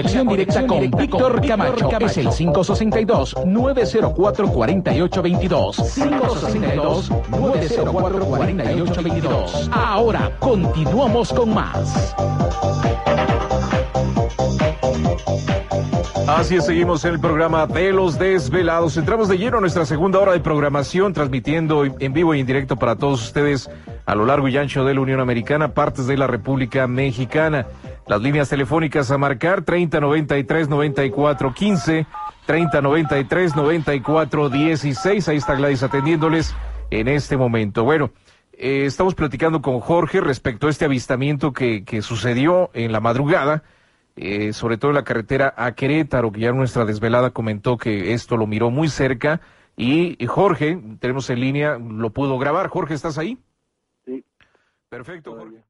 Conexión directa con Víctor Camacho es el 562-904-4822. 562-904-4822. Ahora continuamos con más. Así es, seguimos en el programa de los desvelados. Entramos de lleno a nuestra segunda hora de programación, transmitiendo en vivo y en directo para todos ustedes a lo largo y ancho de la Unión Americana, partes de la República Mexicana. Las líneas telefónicas a marcar 3093-9415, 3093-9416. Ahí está Gladys atendiéndoles en este momento. Bueno, eh, estamos platicando con Jorge respecto a este avistamiento que, que sucedió en la madrugada eh, sobre todo en la carretera a Querétaro, que ya nuestra desvelada comentó que esto lo miró muy cerca. Y, Jorge, tenemos en línea, lo pudo grabar. Jorge, ¿estás ahí? Sí. Perfecto, Jorge.